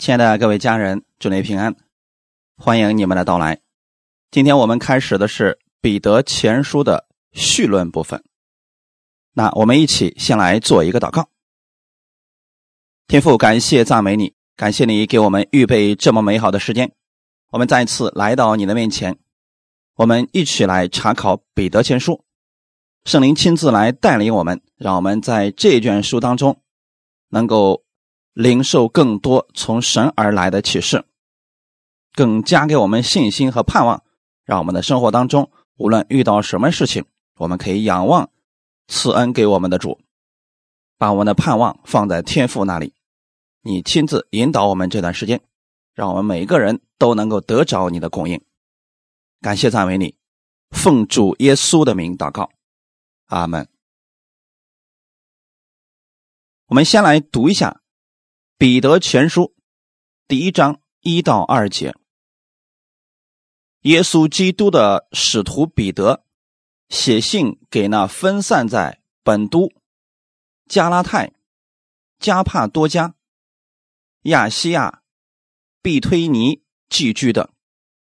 亲爱的各位家人，祝您平安，欢迎你们的到来。今天我们开始的是彼得前书的绪论部分。那我们一起先来做一个祷告。天父，感谢赞美你，感谢你给我们预备这么美好的时间。我们再次来到你的面前，我们一起来查考彼得前书。圣灵亲自来带领我们，让我们在这卷书当中能够。领受更多从神而来的启示，更加给我们信心和盼望，让我们的生活当中，无论遇到什么事情，我们可以仰望赐恩给我们的主，把我们的盼望放在天父那里。你亲自引导我们这段时间，让我们每一个人都能够得着你的供应。感谢赞美你，奉主耶稣的名祷告，阿门。我们先来读一下。彼得前书第一章一到二节，耶稣基督的使徒彼得写信给那分散在本都、加拉太、加帕多加、亚西亚、毕推尼寄居的，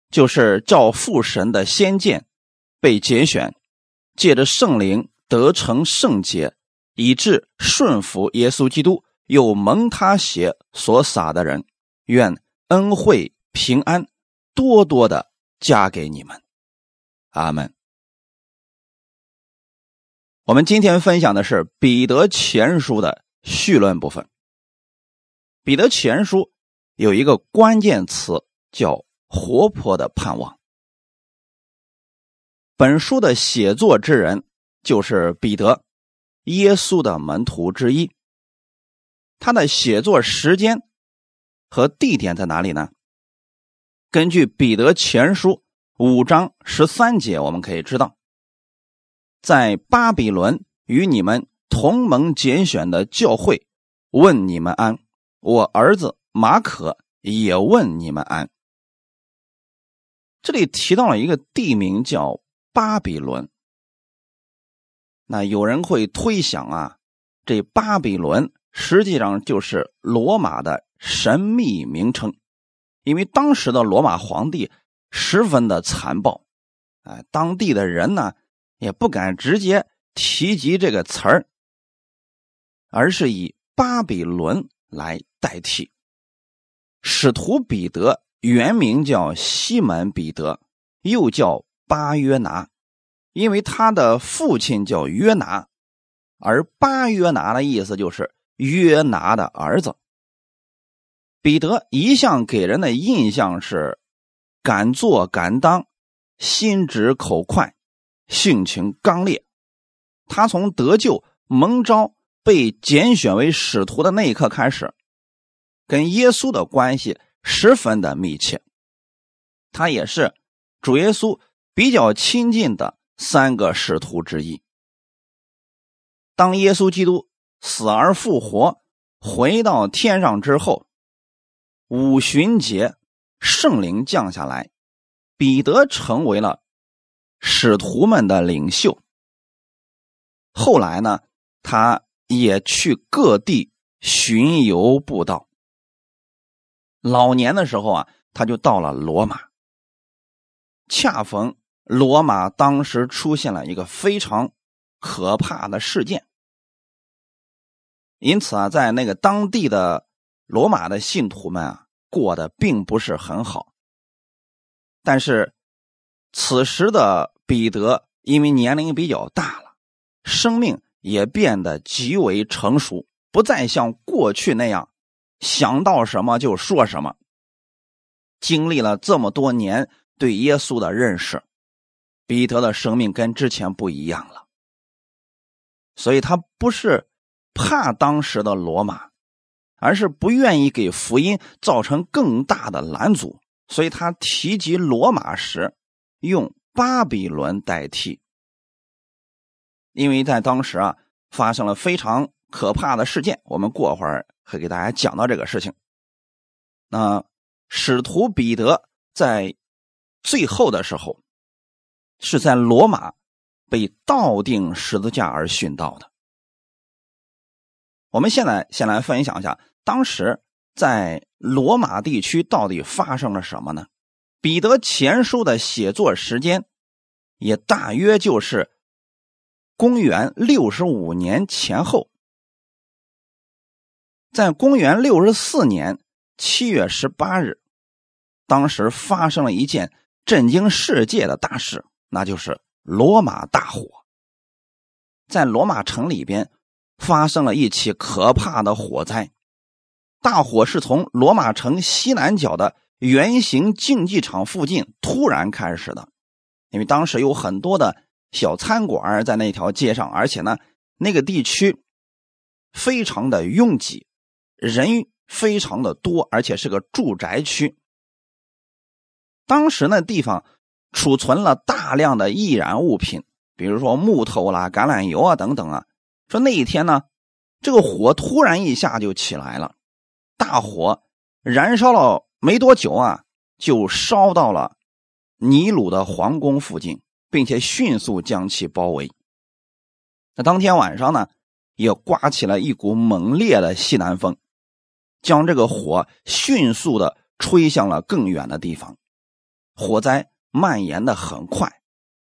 就是照父神的先见被拣选，借着圣灵得成圣洁，以致顺服耶稣基督。有蒙他血所洒的人，愿恩惠平安多多的加给你们，阿门。我们今天分享的是彼得前书的序论部分。彼得前书有一个关键词叫“活泼的盼望”。本书的写作之人就是彼得，耶稣的门徒之一。他的写作时间和地点在哪里呢？根据彼得前书五章十三节，我们可以知道，在巴比伦与你们同盟拣选的教会问你们安，我儿子马可也问你们安。这里提到了一个地名叫巴比伦，那有人会推想啊，这巴比伦。实际上就是罗马的神秘名称，因为当时的罗马皇帝十分的残暴，哎，当地的人呢也不敢直接提及这个词儿，而是以巴比伦来代替。使徒彼得原名叫西门彼得，又叫巴约拿，因为他的父亲叫约拿，而巴约拿的意思就是。约拿的儿子彼得一向给人的印象是敢做敢当、心直口快、性情刚烈。他从得救、蒙召、被拣选为使徒的那一刻开始，跟耶稣的关系十分的密切。他也是主耶稣比较亲近的三个使徒之一。当耶稣基督。死而复活，回到天上之后，五旬节圣灵降下来，彼得成为了使徒们的领袖。后来呢，他也去各地巡游布道。老年的时候啊，他就到了罗马。恰逢罗马当时出现了一个非常可怕的事件。因此啊，在那个当地的罗马的信徒们啊，过得并不是很好。但是，此时的彼得因为年龄比较大了，生命也变得极为成熟，不再像过去那样想到什么就说什么。经历了这么多年对耶稣的认识，彼得的生命跟之前不一样了。所以他不是。怕当时的罗马，而是不愿意给福音造成更大的拦阻，所以他提及罗马时用巴比伦代替。因为在当时啊，发生了非常可怕的事件，我们过会儿会给大家讲到这个事情。那使徒彼得在最后的时候，是在罗马被倒钉十字架而殉道的。我们现在先来分享一下当时在罗马地区到底发生了什么呢？彼得前书的写作时间也大约就是公元六十五年前后。在公元六十四年七月十八日，当时发生了一件震惊世界的大事，那就是罗马大火。在罗马城里边发生了一起可怕的火灾。大火是从罗马城西南角的圆形竞技场附近突然开始的，因为当时有很多的小餐馆在那条街上，而且呢，那个地区非常的拥挤。人非常的多，而且是个住宅区。当时那地方储存了大量的易燃物品，比如说木头啦、橄榄油啊等等啊。说那一天呢，这个火突然一下就起来了，大火燃烧了没多久啊，就烧到了尼鲁的皇宫附近，并且迅速将其包围。那当天晚上呢，也刮起了一股猛烈的西南风。将这个火迅速的吹向了更远的地方，火灾蔓延的很快。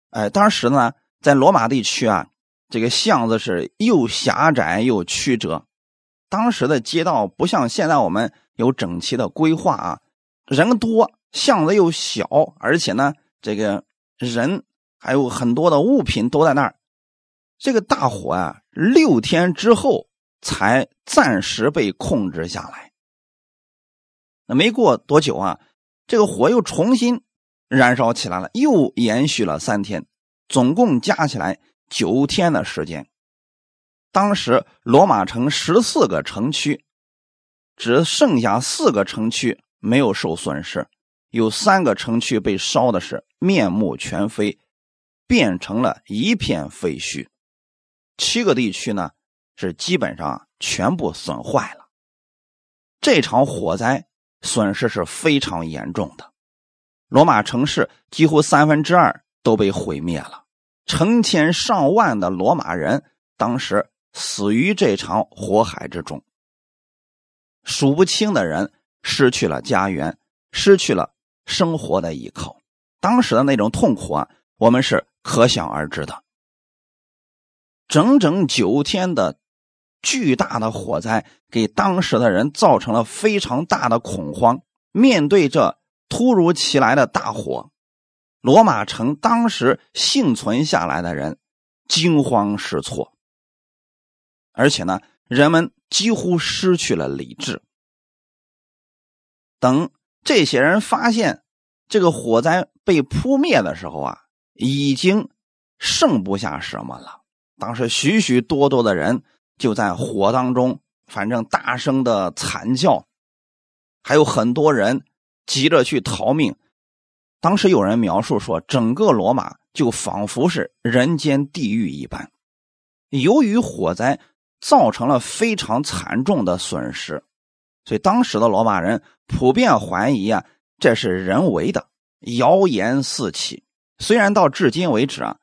哎，当时呢，在罗马地区啊，这个巷子是又狭窄又曲折，当时的街道不像现在我们有整齐的规划啊，人多，巷子又小，而且呢，这个人还有很多的物品都在那儿。这个大火啊，六天之后才暂时被控制下来。那没过多久啊，这个火又重新燃烧起来了，又延续了三天，总共加起来九天的时间。当时罗马城十四个城区，只剩下四个城区没有受损失，有三个城区被烧的是面目全非，变成了一片废墟。七个地区呢是基本上全部损坏了。这场火灾。损失是非常严重的，罗马城市几乎三分之二都被毁灭了，成千上万的罗马人当时死于这场火海之中，数不清的人失去了家园，失去了生活的依靠，当时的那种痛苦啊，我们是可想而知的。整整九天的。巨大的火灾给当时的人造成了非常大的恐慌。面对这突如其来的大火，罗马城当时幸存下来的人惊慌失措，而且呢，人们几乎失去了理智。等这些人发现这个火灾被扑灭的时候啊，已经剩不下什么了。当时许许多多的人。就在火当中，反正大声的惨叫，还有很多人急着去逃命。当时有人描述说，整个罗马就仿佛是人间地狱一般。由于火灾造成了非常惨重的损失，所以当时的罗马人普遍怀疑啊，这是人为的，谣言四起。虽然到至今为止啊。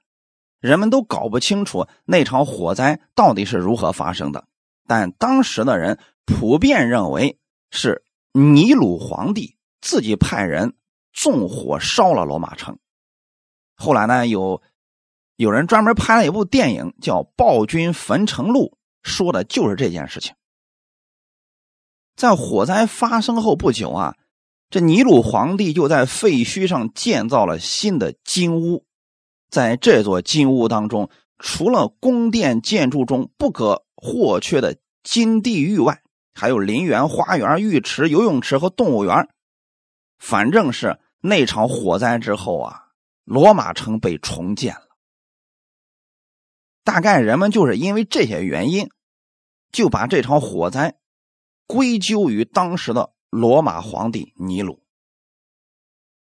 人们都搞不清楚那场火灾到底是如何发生的，但当时的人普遍认为是尼鲁皇帝自己派人纵火烧了罗马城。后来呢，有有人专门拍了一部电影叫《暴君焚城录》，说的就是这件事情。在火灾发生后不久啊，这尼鲁皇帝就在废墟上建造了新的金屋。在这座金屋当中，除了宫殿建筑中不可或缺的金地狱外，还有陵园、花园、浴池、游泳池和动物园。反正是那场火灾之后啊，罗马城被重建了。大概人们就是因为这些原因，就把这场火灾归咎于当时的罗马皇帝尼禄。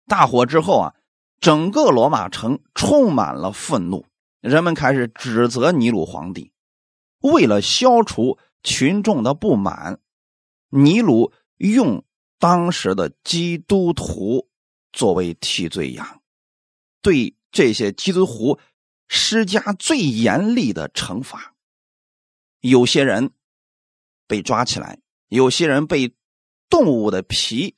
大火之后啊。整个罗马城充满了愤怒，人们开始指责尼禄皇帝。为了消除群众的不满，尼禄用当时的基督徒作为替罪羊，对这些基督徒施加最严厉的惩罚。有些人被抓起来，有些人被动物的皮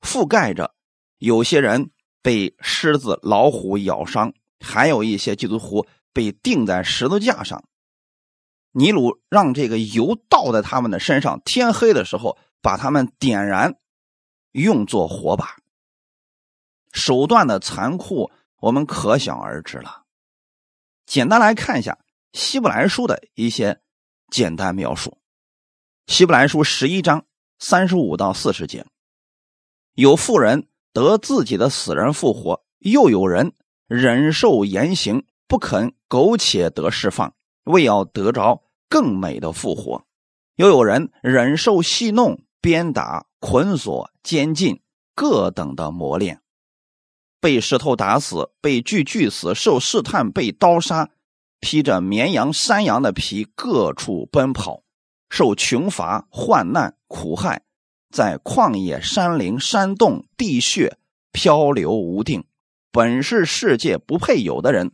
覆盖着，有些人被狮子、老虎咬伤，还有一些基督徒被钉在十字架上。尼鲁让这个油倒在他们的身上，天黑的时候把他们点燃，用作火把。手段的残酷，我们可想而知了。简单来看一下《希伯来书》的一些简单描述，《希伯来书》十一章三十五到四十节，有妇人得自己的死人复活，又有人忍受严刑，不肯苟且得释放，为要得着。更美的复活，又有人忍受戏弄、鞭打、捆锁、监禁各等的磨练，被石头打死，被锯锯死，受试探，被刀杀，披着绵羊、山羊的皮，各处奔跑，受穷乏、患难、苦害，在旷野、山林、山洞、地穴漂流无定，本是世界不配有的人，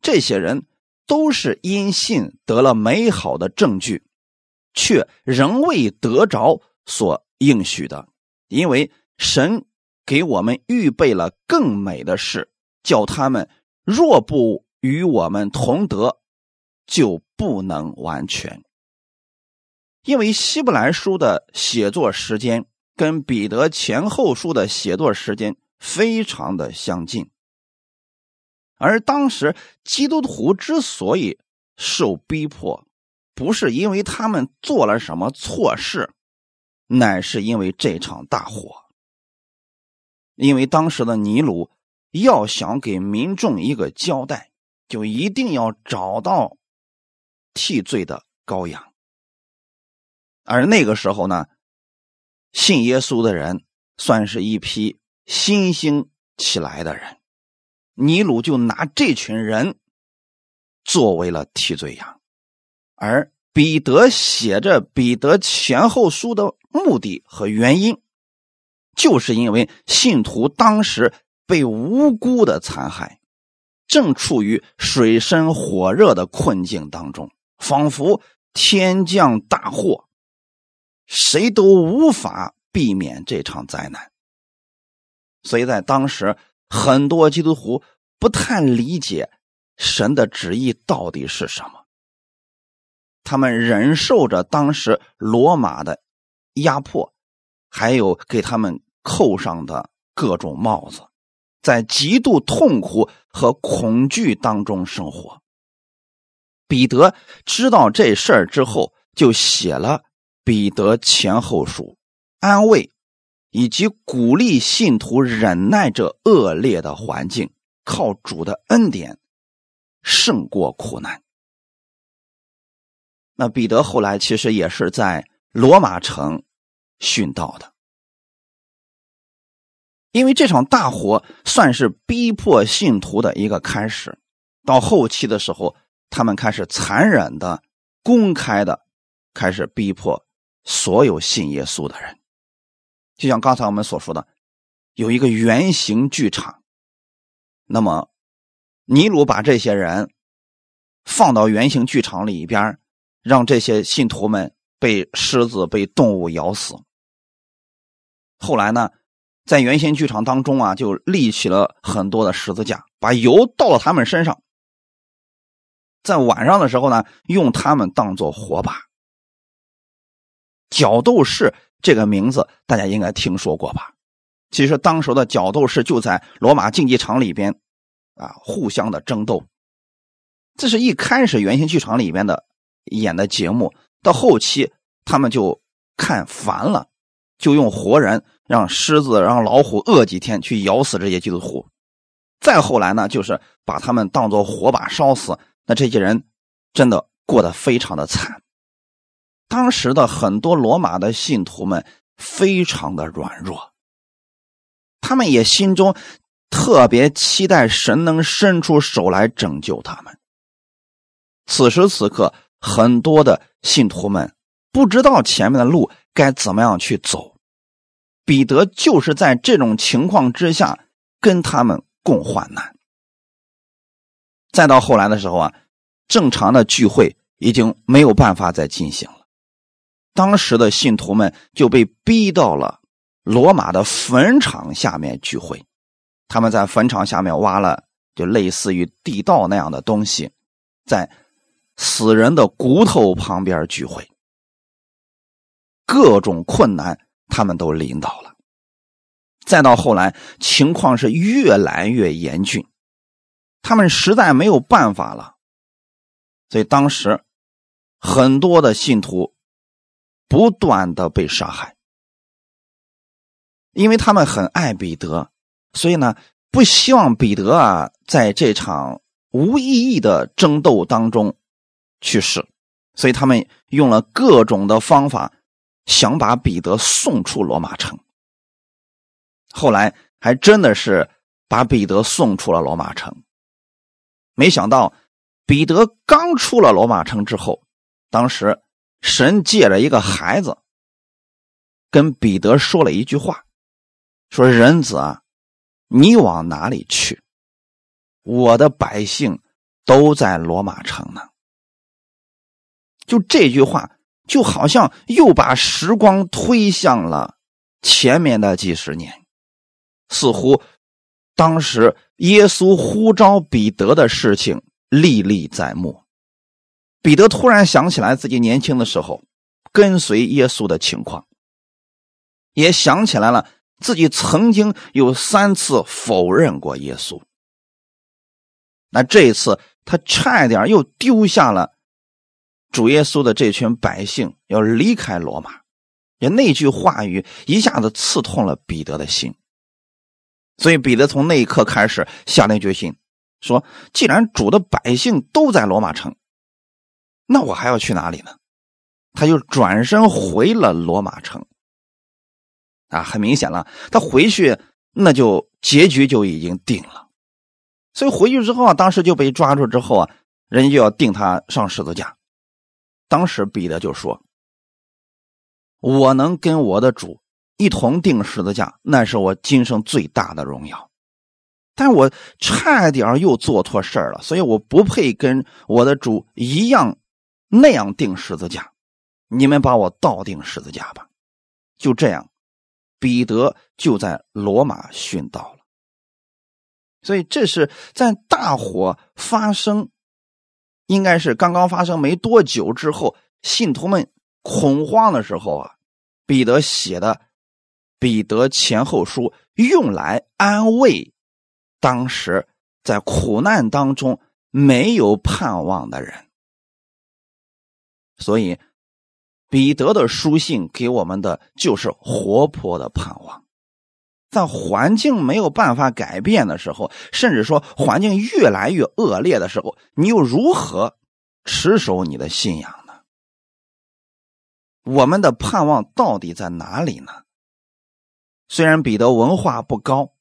这些人。都是因信得了美好的证据，却仍未得着所应许的，因为神给我们预备了更美的事，叫他们若不与我们同德，就不能完全。因为希伯来书的写作时间跟彼得前后书的写作时间非常的相近。而当时基督徒之所以受逼迫，不是因为他们做了什么错事，乃是因为这场大火。因为当时的尼禄要想给民众一个交代，就一定要找到替罪的羔羊。而那个时候呢，信耶稣的人算是一批新兴起来的人。尼鲁就拿这群人作为了替罪羊，而彼得写着《彼得前后书》的目的和原因，就是因为信徒当时被无辜的残害，正处于水深火热的困境当中，仿佛天降大祸，谁都无法避免这场灾难，所以在当时。很多基督徒不太理解神的旨意到底是什么，他们忍受着当时罗马的压迫，还有给他们扣上的各种帽子，在极度痛苦和恐惧当中生活。彼得知道这事儿之后，就写了《彼得前后书》，安慰。以及鼓励信徒忍耐这恶劣的环境，靠主的恩典胜过苦难。那彼得后来其实也是在罗马城殉道的，因为这场大火算是逼迫信徒的一个开始。到后期的时候，他们开始残忍的、公开的开始逼迫所有信耶稣的人。就像刚才我们所说的，有一个圆形剧场，那么尼鲁把这些人放到圆形剧场里边，让这些信徒们被狮子、被动物咬死。后来呢，在圆形剧场当中啊，就立起了很多的十字架，把油倒到他们身上，在晚上的时候呢，用他们当做火把。角斗士。这个名字大家应该听说过吧？其实当时的角斗士就在罗马竞技场里边，啊，互相的争斗。这是一开始圆形剧场里边的演的节目，到后期他们就看烦了，就用活人让狮子、让老虎饿几天去咬死这些基督徒。再后来呢，就是把他们当做火把烧死。那这些人真的过得非常的惨。当时的很多罗马的信徒们非常的软弱，他们也心中特别期待神能伸出手来拯救他们。此时此刻，很多的信徒们不知道前面的路该怎么样去走。彼得就是在这种情况之下跟他们共患难。再到后来的时候啊，正常的聚会已经没有办法再进行了。当时的信徒们就被逼到了罗马的坟场下面聚会。他们在坟场下面挖了就类似于地道那样的东西，在死人的骨头旁边聚会。各种困难他们都领导了。再到后来，情况是越来越严峻，他们实在没有办法了，所以当时很多的信徒不断的被杀害，因为他们很爱彼得，所以呢，不希望彼得啊在这场无意义的争斗当中去世，所以他们用了各种的方法，想把彼得送出罗马城。后来还真的是把彼得送出了罗马城。没想到彼得刚出了罗马城之后，当时神借着一个孩子跟彼得说了一句话：“说人子啊，你往哪里去？我的百姓都在罗马城呢。”就这句话，就好像又把时光推向了前面的几十年。似乎当时耶稣呼召彼得的事情历历在目。彼得突然想起来自己年轻的时候跟随耶稣的情况，也想起来了自己曾经有三次否认过耶稣。那这一次他差一点又丢下了主耶稣的这群百姓，要离开罗马。也那句话语一下子刺痛了彼得的心。所以彼得从那一刻开始下定决心，说：“既然主的百姓都在罗马城，那我还要去哪里呢？”他就转身回了罗马城。啊，很明显了，他回去那就结局就已经定了。所以回去之后啊，当时就被抓住之后啊，人家就要定他上十字架。当时彼得就说：“我能跟我的主。”一同定十字架，那是我今生最大的荣耀。但我差点又做错事了，所以我不配跟我的主一样那样定十字架。你们把我倒定十字架吧。就这样，彼得就在罗马殉道了。所以这是在大火发生，应该是刚刚发生没多久之后，信徒们恐慌的时候啊，彼得写的。彼得前后书用来安慰当时在苦难当中没有盼望的人，所以彼得的书信给我们的就是活泼的盼望。在环境没有办法改变的时候，甚至说环境越来越恶劣的时候，你又如何持守你的信仰呢？我们的盼望到底在哪里呢？虽然彼得文化不高，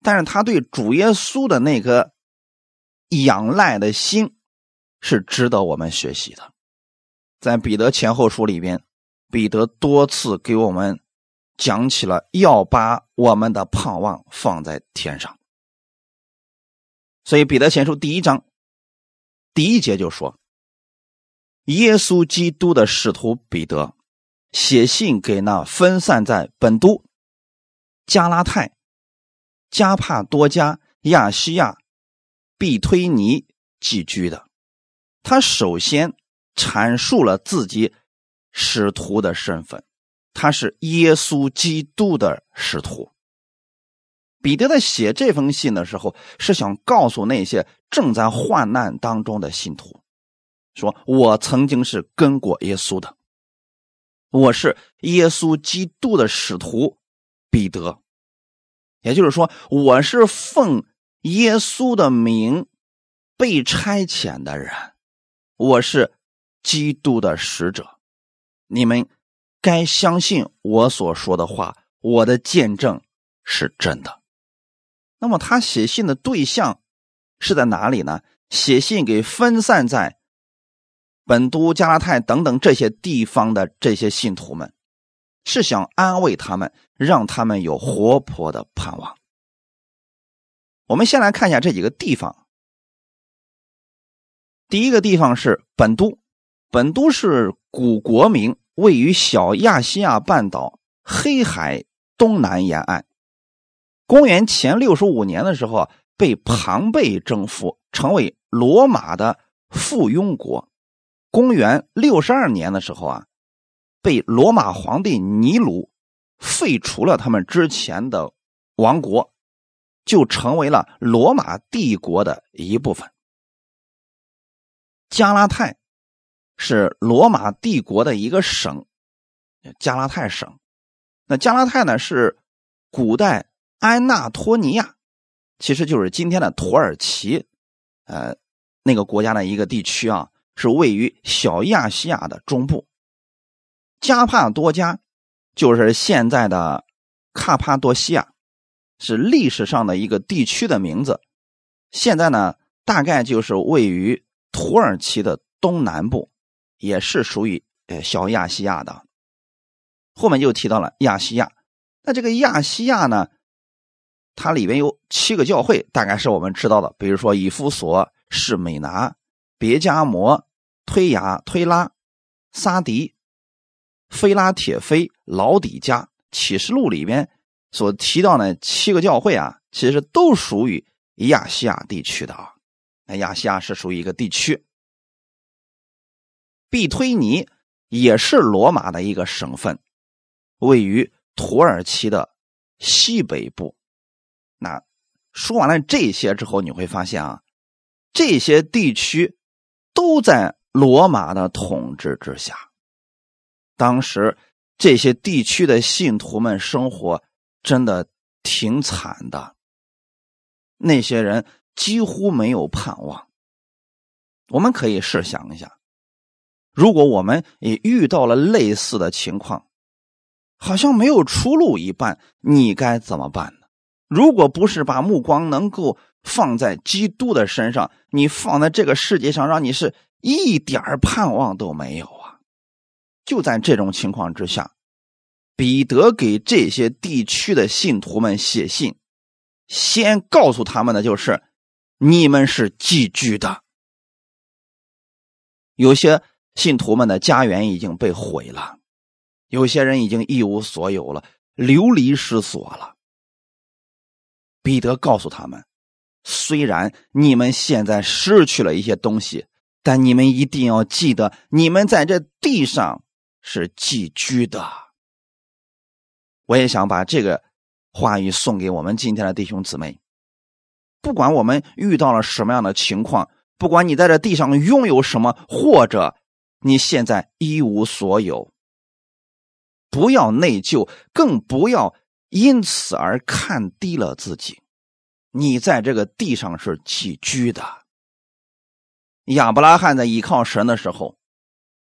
但是他对主耶稣的那个仰赖的心是值得我们学习的。在彼得前后书里边，彼得多次给我们讲起了要把我们的盼望放在天上。所以彼得前书第一章第一节就说：“耶稣基督的使徒彼得写信给那分散在本都。”加拉泰、加帕多加、亚西亚、毕推尼寄居的，他首先阐述了自己使徒的身份，他是耶稣基督的使徒。彼得在写这封信的时候，是想告诉那些正在患难当中的信徒，说我曾经是跟过耶稣的，我是耶稣基督的使徒。彼得，也就是说，我是奉耶稣的名被差遣的人，我是基督的使者。你们该相信我所说的话，我的见证是真的。那么，他写信的对象是在哪里呢？写信给分散在本都、加拉太等等这些地方的这些信徒们。是想安慰他们，让他们有活泼的盼望。我们先来看一下这几个地方。第一个地方是本都，本都是古国名，位于小亚细亚半岛黑海东南沿岸。公元前六十五年的时候，被庞贝征服，成为罗马的附庸国。公元六十二年的时候啊，被罗马皇帝尼禄废除了他们之前的王国，就成为了罗马帝国的一部分。加拉泰是罗马帝国的一个省，加拉泰省。那加拉泰呢，是古代安纳托尼亚，其实就是今天的土耳其，呃，那个国家的一个地区啊。是位于小亚细亚的中部，加帕多加就是现在的卡帕多西亚，是历史上的一个地区的名字。现在呢，大概就是位于土耳其的东南部，也是属于呃小亚细亚的。后面就提到了亚细亚，那这个亚细亚呢，它里边有七个教会，大概是我们知道的，比如说以弗所、士美拿、别加摩。推雅、推拉、撒迪、菲拉铁菲、老底加，启示录里边所提到的七个教会啊，其实都属于亚细亚地区的啊。那亚细亚是属于一个地区。毕推尼也是罗马的一个省份，位于土耳其的西北部。那说完了这些之后，你会发现啊，这些地区都在。罗马的统治之下，当时这些地区的信徒们生活真的挺惨的。那些人几乎没有盼望。我们可以试想一下，如果我们也遇到了类似的情况，好像没有出路一般，你该怎么办呢？如果不是把目光能够放在基督的身上，你放在这个世界上，让你是。一点盼望都没有啊！就在这种情况之下，彼得给这些地区的信徒们写信，先告诉他们的就是：你们是寄居的。有些信徒们的家园已经被毁了，有些人已经一无所有了，流离失所了。彼得告诉他们：虽然你们现在失去了一些东西。但你们一定要记得，你们在这地上是寄居的。我也想把这个话语送给我们今天的弟兄姊妹。不管我们遇到了什么样的情况，不管你在这地上拥有什么，或者你现在一无所有，不要内疚，更不要因此而看低了自己。你在这个地上是寄居的。亚伯拉罕在依靠神的时候，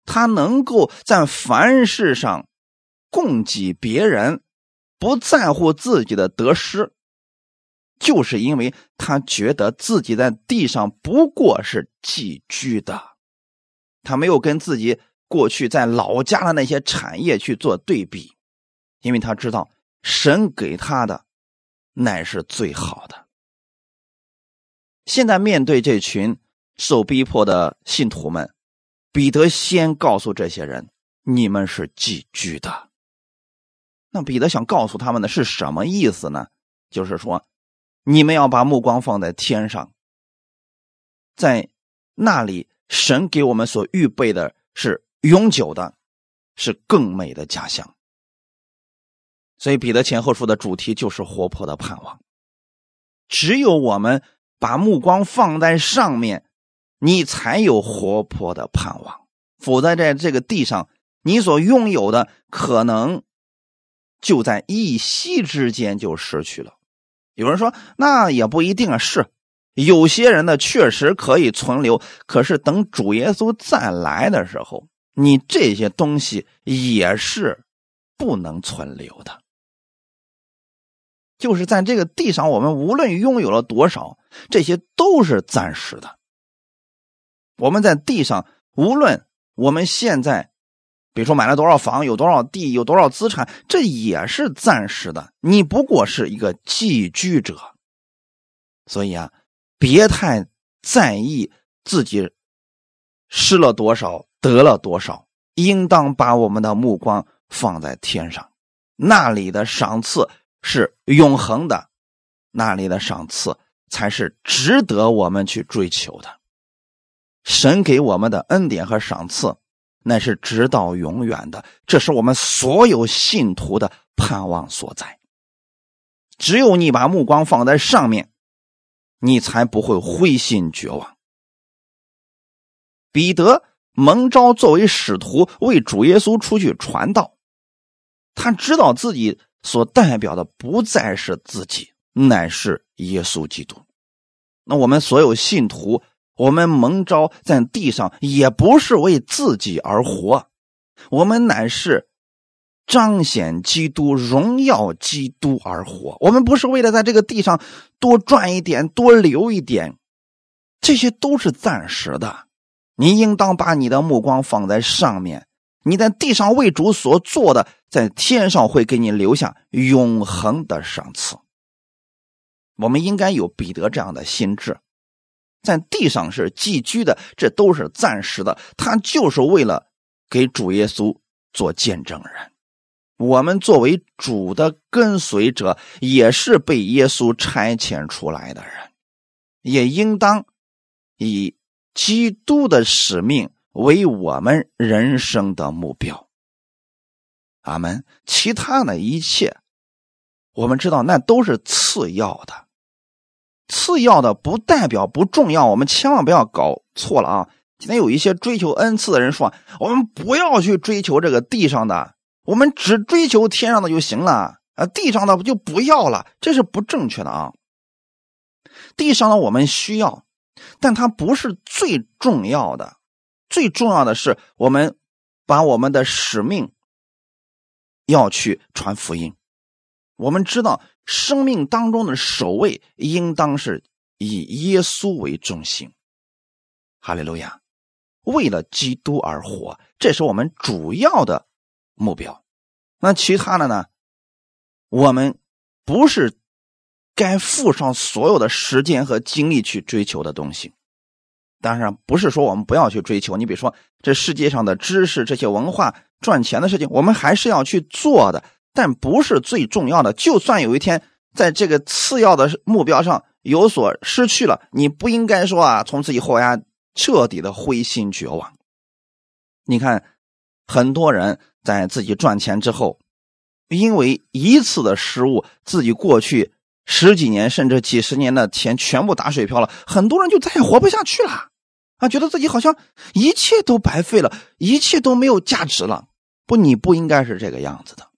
他能够在凡事上供给别人，不在乎自己的得失，就是因为他觉得自己在地上不过是寄居的，他没有跟自己过去在老家的那些产业去做对比，因为他知道神给他的乃是最好的。现在面对这群。受逼迫的信徒们，彼得先告诉这些人：“你们是寄居的。”那彼得想告诉他们的是什么意思呢？就是说，你们要把目光放在天上，在那里，神给我们所预备的是永久的，是更美的家乡。所以，彼得前后书的主题就是活泼的盼望。只有我们把目光放在上面。你才有活泼的盼望，否则在这个地上，你所拥有的可能就在一夕之间就失去了。有人说，那也不一定啊，是有些人呢确实可以存留，可是等主耶稣再来的时候，你这些东西也是不能存留的。就是在这个地上，我们无论拥有了多少，这些都是暂时的。我们在地上，无论我们现在，比如说买了多少房，有多少地，有多少资产，这也是暂时的。你不过是一个寄居者，所以啊，别太在意自己失了多少，得了多少，应当把我们的目光放在天上。那里的赏赐是永恒的，那里的赏赐才是值得我们去追求的。神给我们的恩典和赏赐，那是直到永远的，这是我们所有信徒的盼望所在。只有你把目光放在上面，你才不会灰心绝望。彼得蒙召作为使徒，为主耶稣出去传道。他知道自己所代表的不再是自己，乃是耶稣基督。那我们所有信徒，我们蒙召在地上，也不是为自己而活，我们乃是。彰显基督、荣耀基督而活。我们不是为了在这个地上多赚一点、多留一点，这些都是暂时的。你应当把你的目光放在上面。你在地上为主所做的，在天上会给你留下永恒的赏赐。我们应该有彼得这样的心智，在地上是寄居的，这都是暂时的。他就是为了给主耶稣做见证人。我们作为主的跟随者，也是被耶稣差遣出来的人，也应当以基督的使命为我们人生的目标。阿门。其他的一切，我们知道那都是次要的，次要的不代表不重要。我们千万不要搞错了啊！今天有一些追求恩赐的人说，我们不要去追求这个地上的。我们只追求天上的就行了啊，地上的就不要了，这是不正确的啊。地上的我们需要，但它不是最重要的。最重要的是，我们把我们的使命要去传福音。我们知道，生命当中的首位应当是以耶稣为中心。哈利路亚，为了基督而活，这是我们主要的。目标，那其他的呢？我们不是该付上所有的时间和精力去追求的东西。当然，不是说我们不要去追求。你比如说，这世界上的知识、这些文化、赚钱的事情，我们还是要去做的，但不是最重要的。就算有一天在这个次要的目标上有所失去了，你不应该说啊，从此以后呀，彻底的灰心绝望。你看，很多人。在自己赚钱之后，因为一次的失误，自己过去十几年甚至几十年的钱全部打水漂了，很多人就再也活不下去了，啊，觉得自己好像一切都白费了，一切都没有价值了。不，你不应该是这个样子的。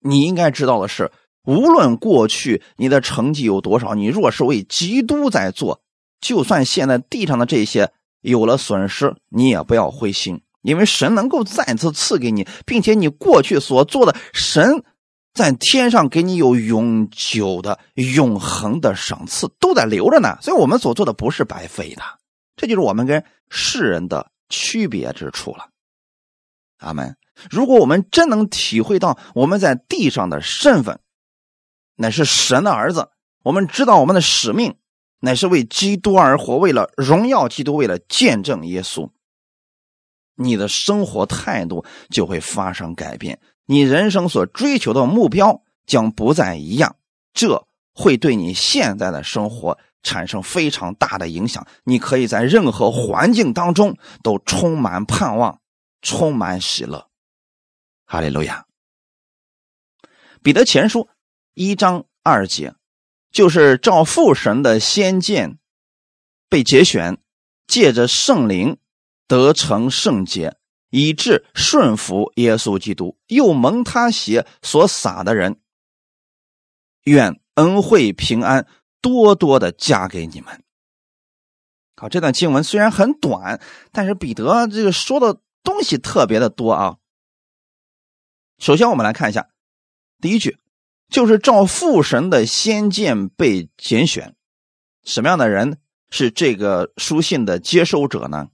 你应该知道的是，无论过去你的成绩有多少，你若是为基督在做，就算现在地上的这些有了损失，你也不要灰心。因为神能够再次赐给你，并且你过去所做的，神在天上给你有永久的、永恒的赏赐，都在留着呢。所以，我们所做的不是白费的，这就是我们跟世人的区别之处了。阿门。如果我们真能体会到我们在地上的身份，乃是神的儿子，我们知道我们的使命乃是为基督而活，为了荣耀基督，为了见证耶稣。你的生活态度就会发生改变，你人生所追求的目标将不再一样，这会对你现在的生活产生非常大的影响。你可以在任何环境当中都充满盼望，充满喜乐。哈利路亚。彼得前书一章二节，就是照父神的先见被节选，借着圣灵。得成圣洁，以致顺服耶稣基督，又蒙他血所洒的人，愿恩惠平安多多的加给你们。好，这段经文虽然很短，但是彼得这个说的东西特别的多啊。首先，我们来看一下第一句，就是照父神的先见被拣选，什么样的人是这个书信的接收者呢？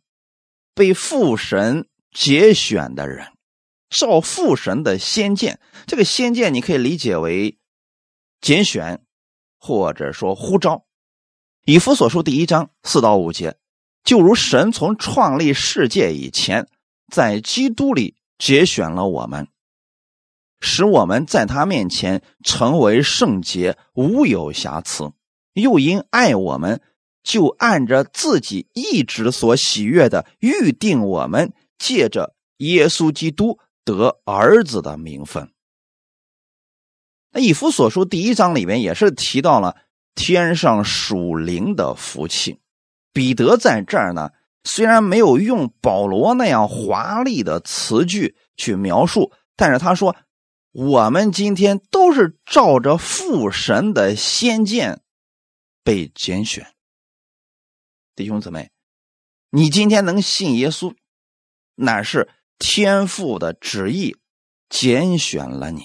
被父神节选的人，照父神的先见，这个先见你可以理解为拣选，或者说呼召。以弗所书第一章四到五节，就如神从创立世界以前，在基督里节选了我们，使我们在他面前成为圣洁，无有瑕疵。又因爱我们，就按着自己意志所喜悦的预定我们，借着耶稣基督得儿子的名分。那以弗所书第一章里面也是提到了天上属灵的福气。彼得在这儿呢，虽然没有用保罗那样华丽的词句去描述，但是他说，我们今天都是照着父神的先见被拣选。弟兄姊妹，你今天能信耶稣，乃是天父的旨意拣选了你。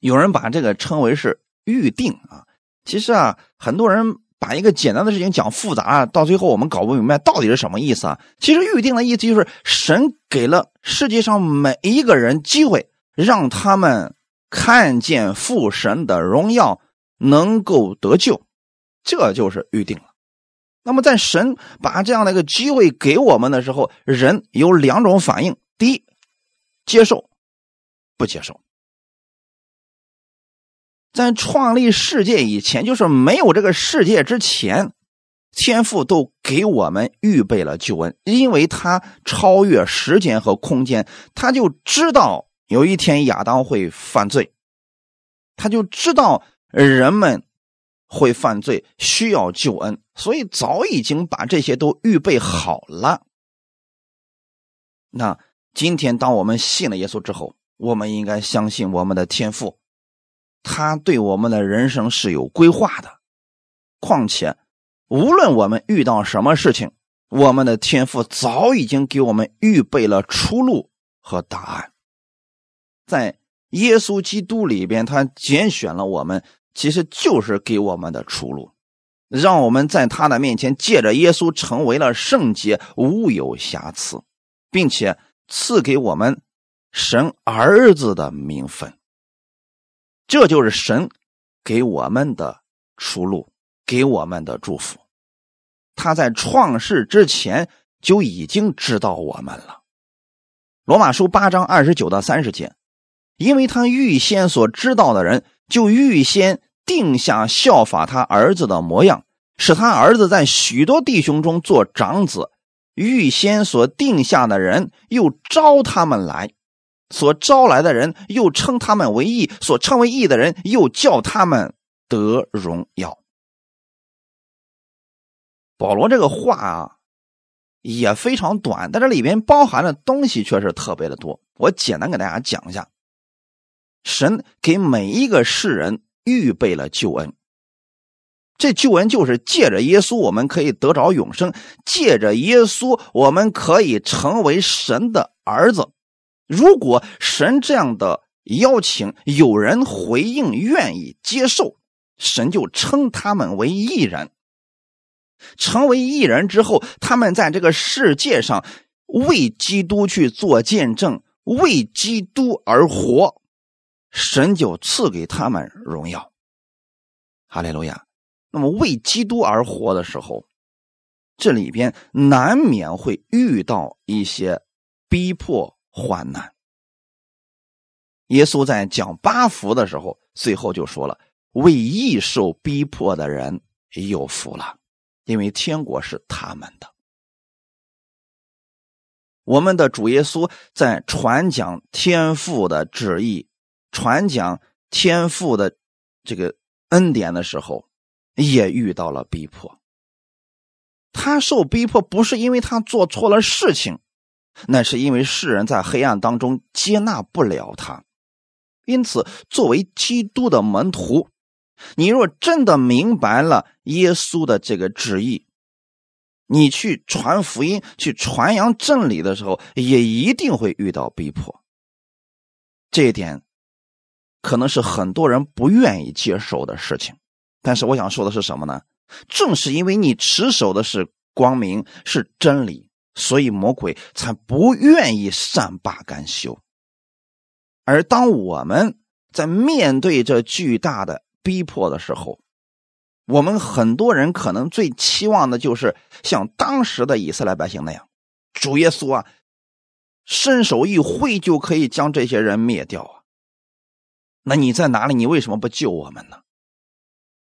有人把这个称为是预定啊，其实啊，很多人。把一个简单的事情讲复杂，到最后我们搞不明白到底是什么意思啊？其实预定的意思就是神给了世界上每一个人机会，让他们看见父神的荣耀，能够得救，这就是预定了。那么在神把这样的一个机会给我们的时候，人有两种反应：第一，接受；不接受。在创立世界以前，就是没有这个世界之前，天父都给我们预备了救恩，因为他超越时间和空间，他就知道有一天亚当会犯罪，他就知道人们会犯罪，需要救恩，所以早已经把这些都预备好了。那今天当我们信了耶稣之后，我们应该相信我们的天赋。他对我们的人生是有规划的，况且，无论我们遇到什么事情，我们的天父早已经给我们预备了出路和答案。在耶稣基督里边，他拣选了我们，其实就是给我们的出路，让我们在他的面前借着耶稣成为了圣洁，无有瑕疵，并且赐给我们神儿子的名分。这就是神给我们的出路，给我们的祝福。他在创世之前就已经知道我们了。罗马书八章二十九到三十节，因为他预先所知道的人，就预先定下效法他儿子的模样，使他儿子在许多弟兄中做长子。预先所定下的人，又招他们来。所招来的人又称他们为义，所称为义的人又叫他们得荣耀。保罗这个话啊也非常短，但这里边包含的东西却是特别的多。我简单给大家讲一下：神给每一个世人预备了救恩，这救恩就是借着耶稣，我们可以得着永生；借着耶稣，我们可以成为神的儿子。如果神这样的邀请有人回应、愿意接受，神就称他们为艺人。成为艺人之后，他们在这个世界上为基督去做见证，为基督而活，神就赐给他们荣耀。哈利路亚。那么为基督而活的时候，这里边难免会遇到一些逼迫。患难。耶稣在讲八福的时候，最后就说了：“为义受逼迫的人有福了，因为天国是他们的。”我们的主耶稣在传讲天父的旨意、传讲天父的这个恩典的时候，也遇到了逼迫。他受逼迫不是因为他做错了事情。那是因为世人在黑暗当中接纳不了他，因此作为基督的门徒，你若真的明白了耶稣的这个旨意，你去传福音、去传扬真理的时候，也一定会遇到逼迫。这一点可能是很多人不愿意接受的事情，但是我想说的是什么呢？正是因为你持守的是光明，是真理。所以魔鬼才不愿意善罢甘休。而当我们在面对这巨大的逼迫的时候，我们很多人可能最期望的就是像当时的以色列百姓那样：主耶稣啊，伸手一挥就可以将这些人灭掉啊。那你在哪里？你为什么不救我们呢？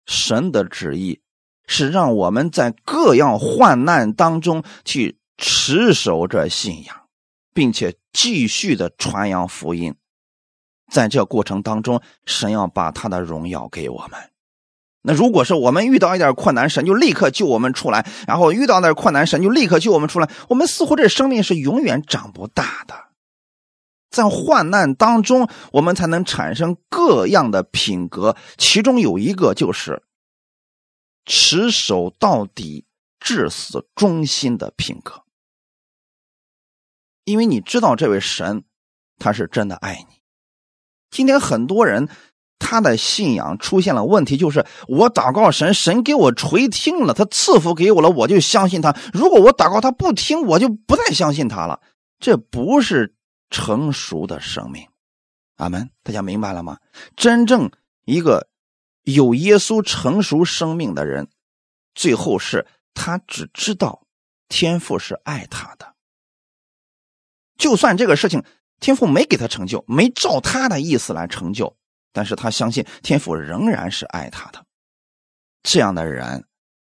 神的旨意是让我们在各样患难当中去持守着信仰，并且继续的传扬福音。在这过程当中，神要把他的荣耀给我们。那如果是我们遇到一点困难，神就立刻救我们出来；然后遇到点困难，神就立刻救我们出来。我们似乎这生命是永远长不大的。在患难当中，我们才能产生各样的品格，其中有一个就是持守到底、至死忠心的品格。因为你知道这位神，他是真的爱你。今天很多人他的信仰出现了问题，就是我祷告神，神给我垂听了，他赐福给我了，我就相信他；如果我祷告他不听，我就不再相信他了。这不是。成熟的生命，阿门！大家明白了吗？真正一个有耶稣成熟生命的人，最后是他只知道天父是爱他的。就算这个事情天父没给他成就，没照他的意思来成就，但是他相信天父仍然是爱他的。这样的人，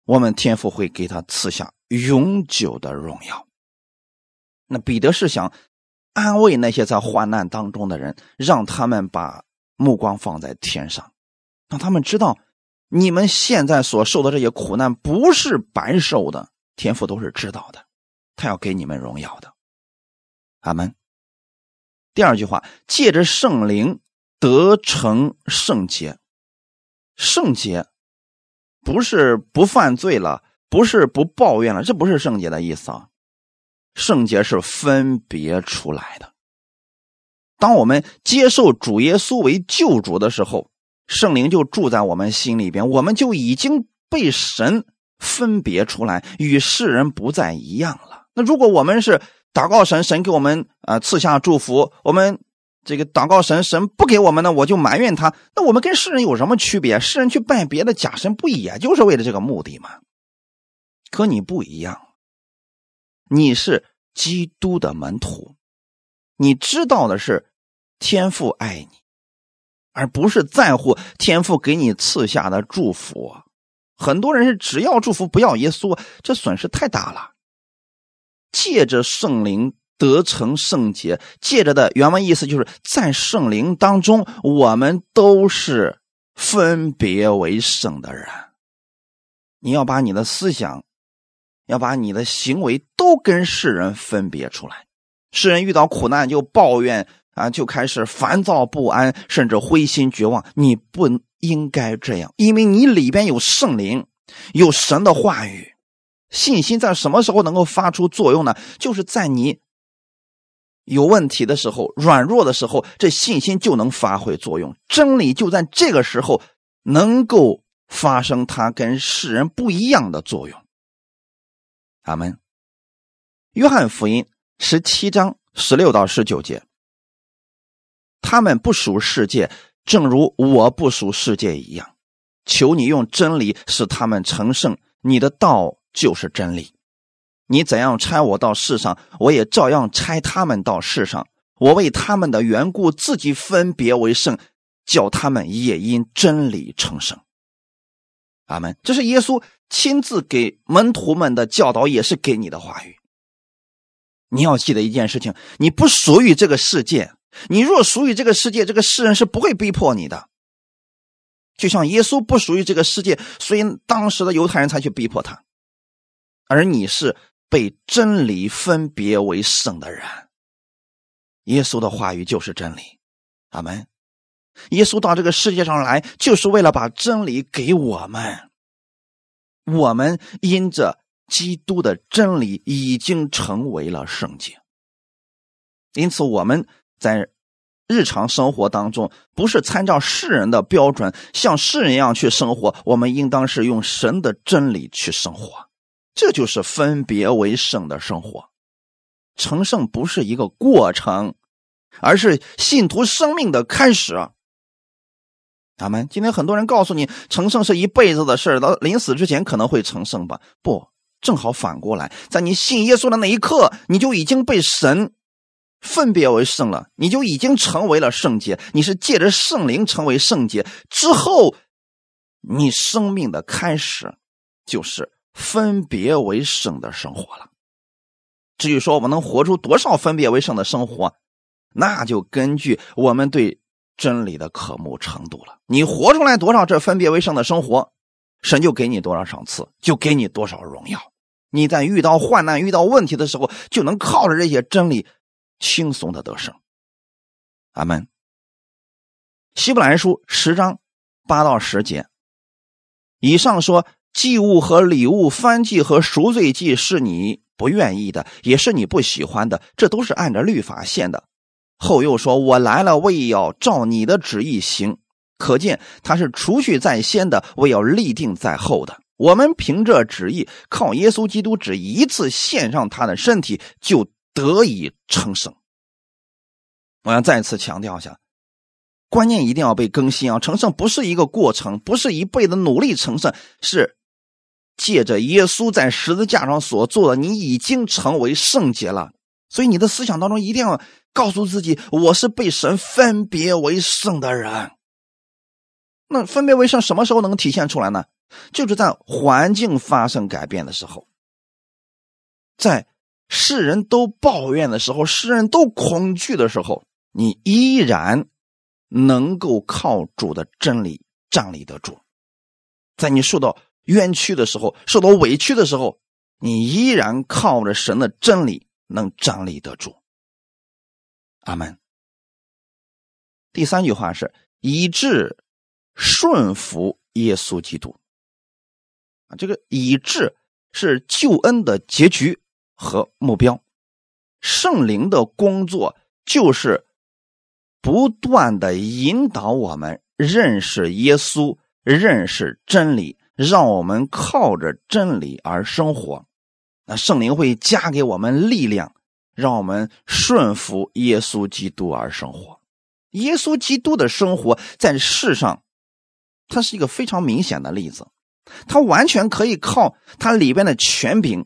我们天父会给他赐下永久的荣耀。那彼得是想。安慰那些在患难当中的人，让他们把目光放在天上，让他们知道，你们现在所受的这些苦难不是白受的，天父都是知道的，他要给你们荣耀的。阿门。第二句话，借着圣灵得成圣洁，圣洁不是不犯罪了，不是不抱怨了，这不是圣洁的意思啊。圣洁是分别出来的。当我们接受主耶稣为救主的时候，圣灵就住在我们心里边，我们就已经被神分别出来，与世人不再一样了。那如果我们是祷告神，神给我们啊赐下祝福，我们这个祷告神，神不给我们呢，我就埋怨他。那我们跟世人有什么区别？世人去拜别的假神，不也就是为了这个目的吗？可你不一样。你是基督的门徒，你知道的是天父爱你，而不是在乎天父给你赐下的祝福。很多人是只要祝福不要耶稣，这损失太大了。借着圣灵得成圣洁，借着的原文意思就是在圣灵当中，我们都是分别为圣的人。你要把你的思想。要把你的行为都跟世人分别出来。世人遇到苦难就抱怨啊，就开始烦躁不安，甚至灰心绝望。你不应该这样，因为你里边有圣灵，有神的话语。信心在什么时候能够发出作用呢？就是在你有问题的时候、软弱的时候，这信心就能发挥作用。真理就在这个时候能够发生它跟世人不一样的作用。阿门。约翰福音十七章十六到十九节，他们不属世界，正如我不属世界一样。求你用真理使他们成圣。你的道就是真理。你怎样差我到世上，我也照样差他们到世上。我为他们的缘故，自己分别为圣，叫他们也因真理成圣。阿门。这是耶稣。亲自给门徒们的教导也是给你的话语。你要记得一件事情：你不属于这个世界。你若属于这个世界，这个世人是不会逼迫你的。就像耶稣不属于这个世界，所以当时的犹太人才去逼迫他。而你是被真理分别为圣的人。耶稣的话语就是真理。阿门。耶稣到这个世界上来，就是为了把真理给我们。我们因着基督的真理已经成为了圣洁，因此我们在日常生活当中不是参照世人的标准，像世人一样去生活。我们应当是用神的真理去生活，这就是分别为圣的生活。成圣不是一个过程，而是信徒生命的开始。咱们今天很多人告诉你，成圣是一辈子的事到临死之前可能会成圣吧？不，正好反过来，在你信耶稣的那一刻，你就已经被神分别为圣了，你就已经成为了圣洁。你是借着圣灵成为圣洁之后，你生命的开始就是分别为圣的生活了。至于说我们能活出多少分别为圣的生活，那就根据我们对真理的渴慕程度了。你活出来多少这分别为圣的生活，神就给你多少赏赐，就给你多少荣耀。你在遇到患难、遇到问题的时候，就能靠着这些真理。轻松的得胜，阿门。希伯来书十章八到十节，以上说祭物和礼物、翻祭和赎罪祭是你不愿意的，也是你不喜欢的，这都是按照律法献的。后又说，我来了，为要照你的旨意行。可见他是除去在先的，为要立定在后的。我们凭着旨意，靠耶稣基督只一次献上他的身体，就。得以成圣，我要再次强调一下，观念一定要被更新啊！成圣不是一个过程，不是一辈子努力成圣，是借着耶稣在十字架上所做的，你已经成为圣洁了。所以你的思想当中一定要告诉自己，我是被神分别为圣的人。那分别为圣什么时候能体现出来呢？就是在环境发生改变的时候，在。世人都抱怨的时候，世人都恐惧的时候，你依然能够靠主的真理站立得住。在你受到冤屈的时候，受到委屈的时候，你依然靠着神的真理能站立得住。阿门。第三句话是以致顺服耶稣基督。啊，这个以致是救恩的结局。和目标，圣灵的工作就是不断的引导我们认识耶稣，认识真理，让我们靠着真理而生活。那圣灵会加给我们力量，让我们顺服耶稣基督而生活。耶稣基督的生活在世上，它是一个非常明显的例子，他完全可以靠他里边的权柄。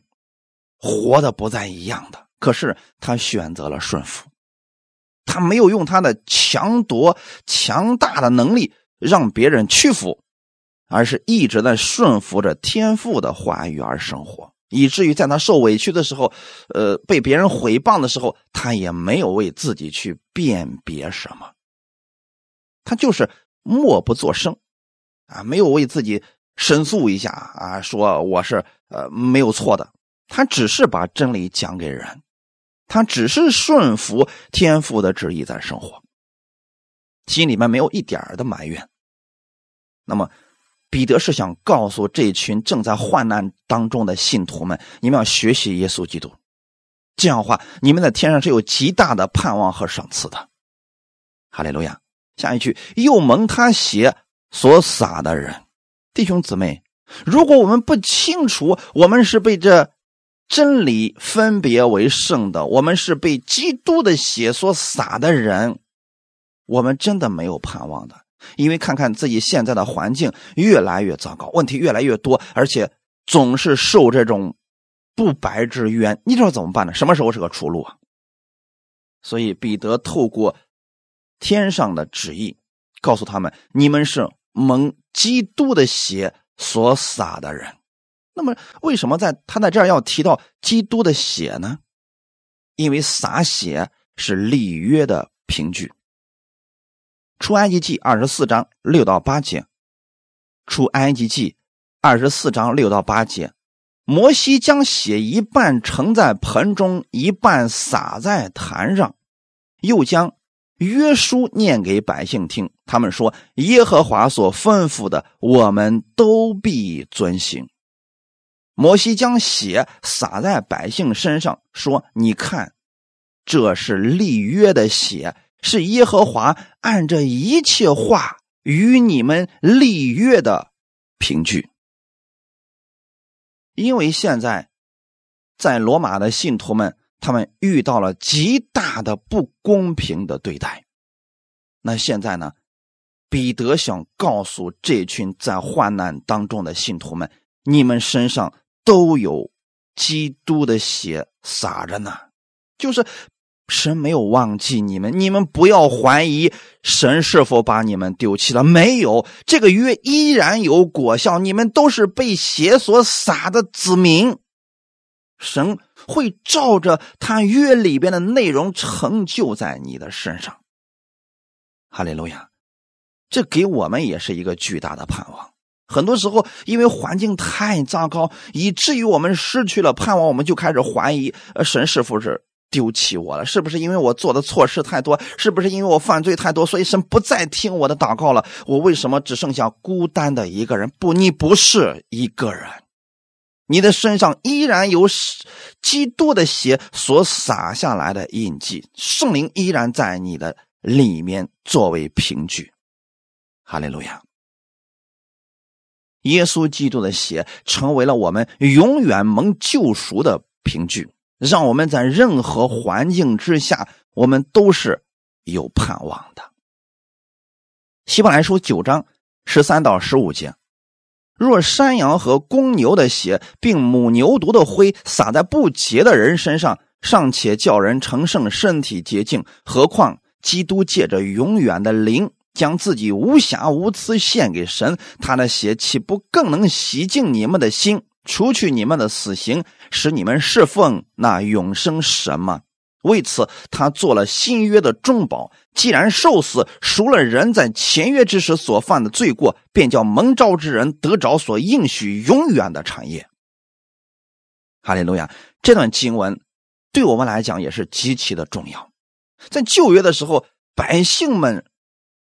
活的不再一样的，可是他选择了顺服，他没有用他的强夺强大的能力让别人屈服，而是一直在顺服着天赋的话语而生活，以至于在他受委屈的时候，呃，被别人毁谤的时候，他也没有为自己去辨别什么，他就是默不作声，啊，没有为自己申诉一下啊，说我是呃没有错的。他只是把真理讲给人，他只是顺服天父的旨意在生活，心里面没有一点的埋怨。那么，彼得是想告诉这群正在患难当中的信徒们：你们要学习耶稣基督，这样的话，你们在天上是有极大的盼望和赏赐的。哈利路亚！下一句，又蒙他血所洒的人，弟兄姊妹，如果我们不清楚，我们是被这。真理分别为圣的，我们是被基督的血所洒的人，我们真的没有盼望的。因为看看自己现在的环境越来越糟糕，问题越来越多，而且总是受这种不白之冤，你知道怎么办呢？什么时候是个出路啊？所以彼得透过天上的旨意告诉他们：你们是蒙基督的血所洒的人。那么，为什么在他在这儿要提到基督的血呢？因为洒血是立约的凭据。出埃及记二十四章六到八节，出埃及记二十四章六到八节，摩西将血一半盛在盆中，一半撒在坛上，又将约书念给百姓听。他们说：“耶和华所吩咐的，我们都必遵行。”摩西将血洒在百姓身上，说：“你看，这是立约的血，是耶和华按着一切话与你们立约的凭据。因为现在在罗马的信徒们，他们遇到了极大的不公平的对待。那现在呢？彼得想告诉这群在患难当中的信徒们：你们身上。”都有基督的血洒着呢，就是神没有忘记你们，你们不要怀疑神是否把你们丢弃了。没有，这个约依然有果效。你们都是被血所洒的子民，神会照着他约里边的内容成就在你的身上。哈利路亚！这给我们也是一个巨大的盼望。很多时候，因为环境太糟糕，以至于我们失去了盼望，我们就开始怀疑：呃，神是否是？丢弃我了，是不是因为我做的错事太多？是不是因为我犯罪太多，所以神不再听我的祷告了？我为什么只剩下孤单的一个人？不，你不是一个人，你的身上依然有基督的血所洒下来的印记，圣灵依然在你的里面作为凭据。哈利路亚！耶稣基督的血成为了我们永远蒙救赎的凭据。让我们在任何环境之下，我们都是有盼望的。希伯来书九章十三到十五节：若山羊和公牛的血，并母牛犊的灰撒在不洁的人身上，尚且叫人成圣，身体洁净，何况基督借着永远的灵，将自己无瑕无疵献给神，他的血岂不更能洗净你们的心？除去你们的死刑，使你们侍奉那永生神吗？为此，他做了新约的中保。既然受死赎了人在前约之时所犯的罪过，便叫蒙召之人得着所应许永远的产业。哈利路亚！这段经文对我们来讲也是极其的重要。在旧约的时候，百姓们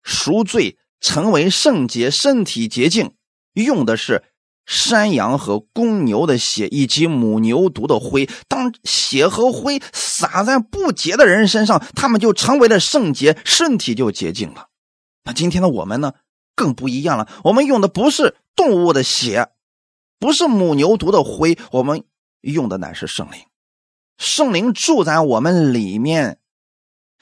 赎罪成为圣洁，身体洁净，用的是。山羊和公牛的血，以及母牛犊的灰，当血和灰洒在不洁的人身上，他们就成为了圣洁，身体就洁净了。那今天的我们呢，更不一样了。我们用的不是动物的血，不是母牛犊的灰，我们用的乃是圣灵。圣灵住在我们里面，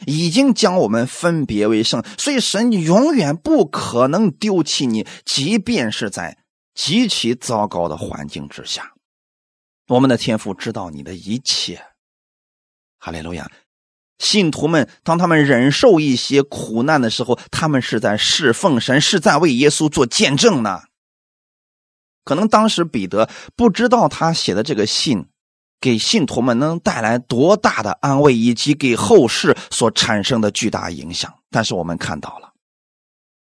已经将我们分别为圣，所以神永远不可能丢弃你，即便是在。极其糟糕的环境之下，我们的天父知道你的一切。哈利路亚！信徒们，当他们忍受一些苦难的时候，他们是在侍奉神，是在为耶稣做见证呢。可能当时彼得不知道他写的这个信，给信徒们能带来多大的安慰，以及给后世所产生的巨大影响。但是我们看到了，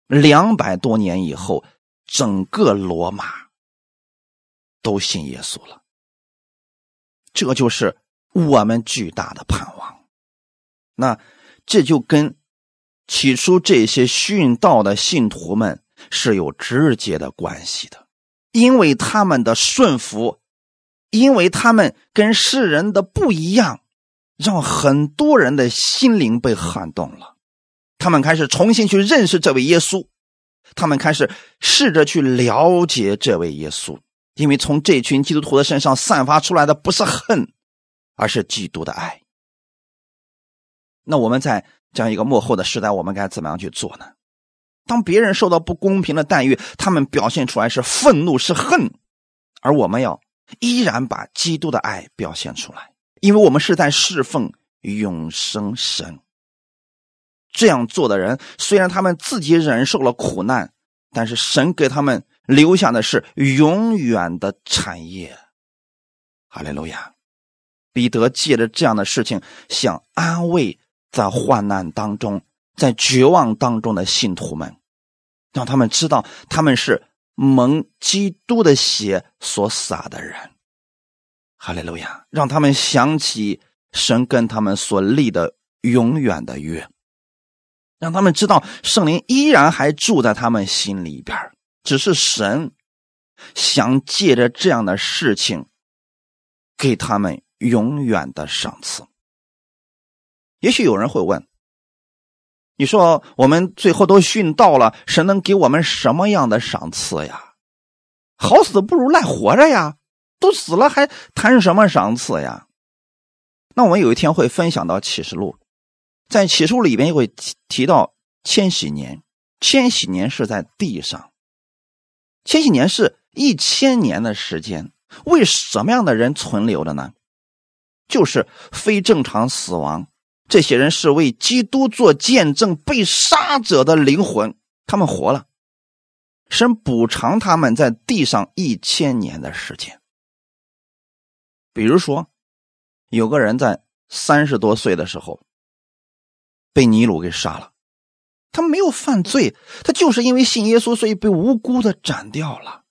两百多年以后。整个罗马都信耶稣了，这就是我们巨大的盼望。那这就跟起初这些殉道的信徒们是有直接的关系的，因为他们的顺服，因为他们跟世人的不一样，让很多人的心灵被撼动了，他们开始重新去认识这位耶稣。他们开始试着去了解这位耶稣，因为从这群基督徒的身上散发出来的不是恨，而是基督的爱。那我们在这样一个幕后的时代，我们该怎么样去做呢？当别人受到不公平的待遇，他们表现出来是愤怒是恨，而我们要依然把基督的爱表现出来，因为我们是在侍奉永生神。这样做的人，虽然他们自己忍受了苦难，但是神给他们留下的是永远的产业。哈利路亚！彼得借着这样的事情，想安慰在患难当中、在绝望当中的信徒们，让他们知道他们是蒙基督的血所洒的人。哈利路亚！让他们想起神跟他们所立的永远的约。让他们知道圣灵依然还住在他们心里边只是神想借着这样的事情给他们永远的赏赐。也许有人会问：“你说我们最后都殉道了，神能给我们什么样的赏赐呀？好死不如赖活着呀！都死了还谈什么赏赐呀？”那我们有一天会分享到启示录。在起初里边会提提到千禧年，千禧年是在地上，千禧年是一千年的时间。为什么样的人存留的呢？就是非正常死亡、这些人是为基督做见证，被杀者的灵魂，他们活了。神补偿他们在地上一千年的时间。比如说，有个人在三十多岁的时候被尼禄给杀了，他没有犯罪，他就是因为信耶稣，所以被无辜的斩掉了。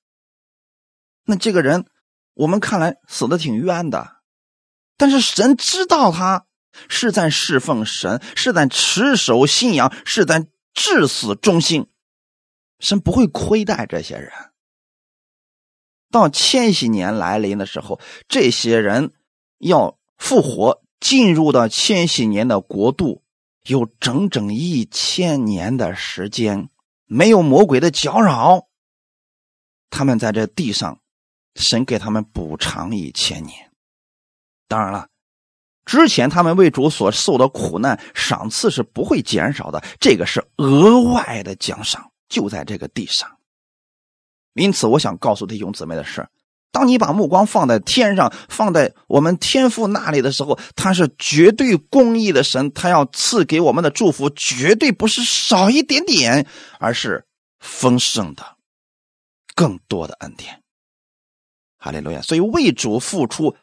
那这个人，我们看来死的挺冤的，但是神知道他是在侍奉神，是在持守信仰，是在至死忠心。神不会亏待这些人。到千禧年来临的时候，这些人要复活，进入到千禧年的国度，有整整一千年的时间，没有魔鬼的搅扰。他们在这地上，神给他们补偿一千年。当然了，之前他们为主所受的苦难赏赐是不会减少的，这个是额外的奖赏。就在这个地上，因此我想告诉弟兄姊妹的是：当你把目光放在天上，放在我们天父那里的时候，他是绝对公义的神，他要赐给我们的祝福绝对不是少一点点，而是丰盛的、更多的恩典。哈利路亚！所以为主付出，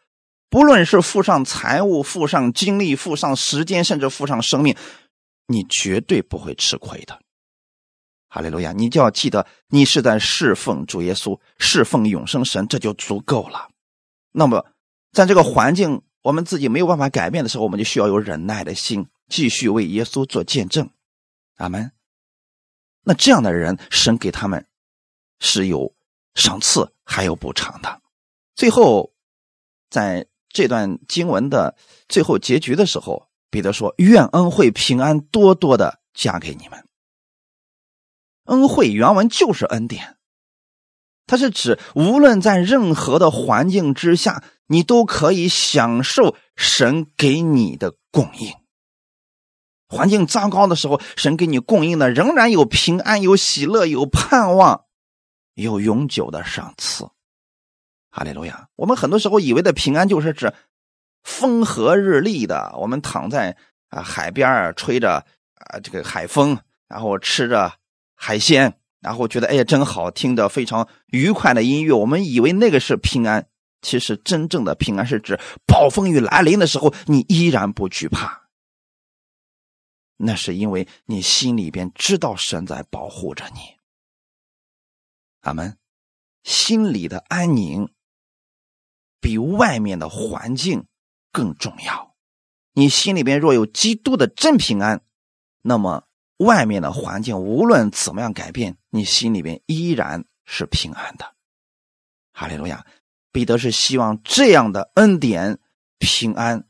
不论是付上财物、付上精力、付上时间，甚至付上生命，你绝对不会吃亏的。哈利路亚！你就要记得，你是在侍奉主耶稣，侍奉永生神，这就足够了。那么，在这个环境我们自己没有办法改变的时候，我们就需要有忍耐的心，继续为耶稣做见证。阿门。那这样的人，神给他们是有赏赐，还有补偿的。最后，在这段经文的最后结局的时候，彼得说：“愿恩惠平安多多的加给你们。”恩惠原文就是恩典，它是指无论在任何的环境之下，你都可以享受神给你的供应。环境糟糕的时候，神给你供应的仍然有平安、有喜乐、有盼望、有永久的赏赐。哈利路亚！我们很多时候以为的平安，就是指风和日丽的，我们躺在啊海边吹着啊这个海风，然后吃着。海鲜，然后觉得哎呀真好听的非常愉快的音乐，我们以为那个是平安，其实真正的平安是指暴风雨来临的时候，你依然不惧怕。那是因为你心里边知道神在保护着你。阿门。心里的安宁比外面的环境更重要。你心里边若有基督的真平安，那么。外面的环境无论怎么样改变，你心里边依然是平安的。哈利路亚！彼得是希望这样的恩典、平安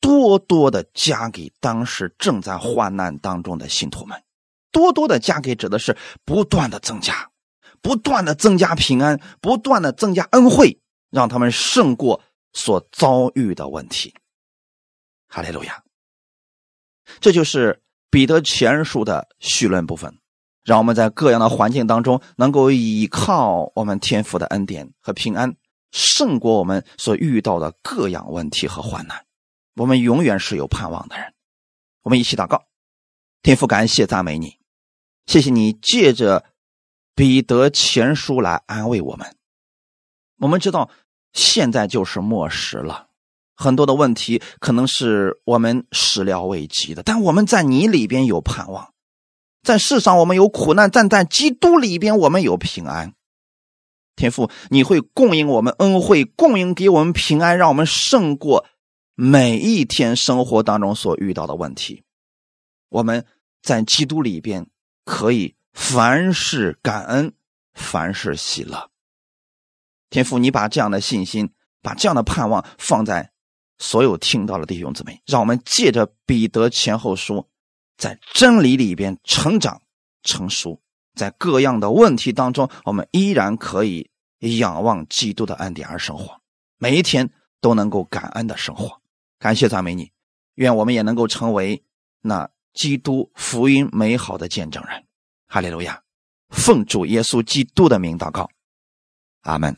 多多的加给当时正在患难当中的信徒们，多多的加给指的是不断的增加，不断的增加平安，不断的增加恩惠，让他们胜过所遭遇的问题。哈利路亚！这就是。彼得前书的绪论部分，让我们在各样的环境当中，能够依靠我们天赋的恩典和平安，胜过我们所遇到的各样问题和患难。我们永远是有盼望的人。我们一起祷告，天父，感谢赞美你，谢谢你借着彼得前书来安慰我们。我们知道现在就是末时了。很多的问题可能是我们始料未及的，但我们在你里边有盼望，在世上我们有苦难，但在基督里边我们有平安。天父，你会供应我们恩惠，供应给我们平安，让我们胜过每一天生活当中所遇到的问题。我们在基督里边可以凡事感恩，凡事喜乐。天父，你把这样的信心，把这样的盼望放在。所有听到的弟兄姊妹，让我们借着彼得前后书，在真理里边成长成熟，在各样的问题当中，我们依然可以仰望基督的恩典而生活，每一天都能够感恩的生活。感谢赞美你，愿我们也能够成为那基督福音美好的见证人。哈利路亚！奉主耶稣基督的名祷告，阿门。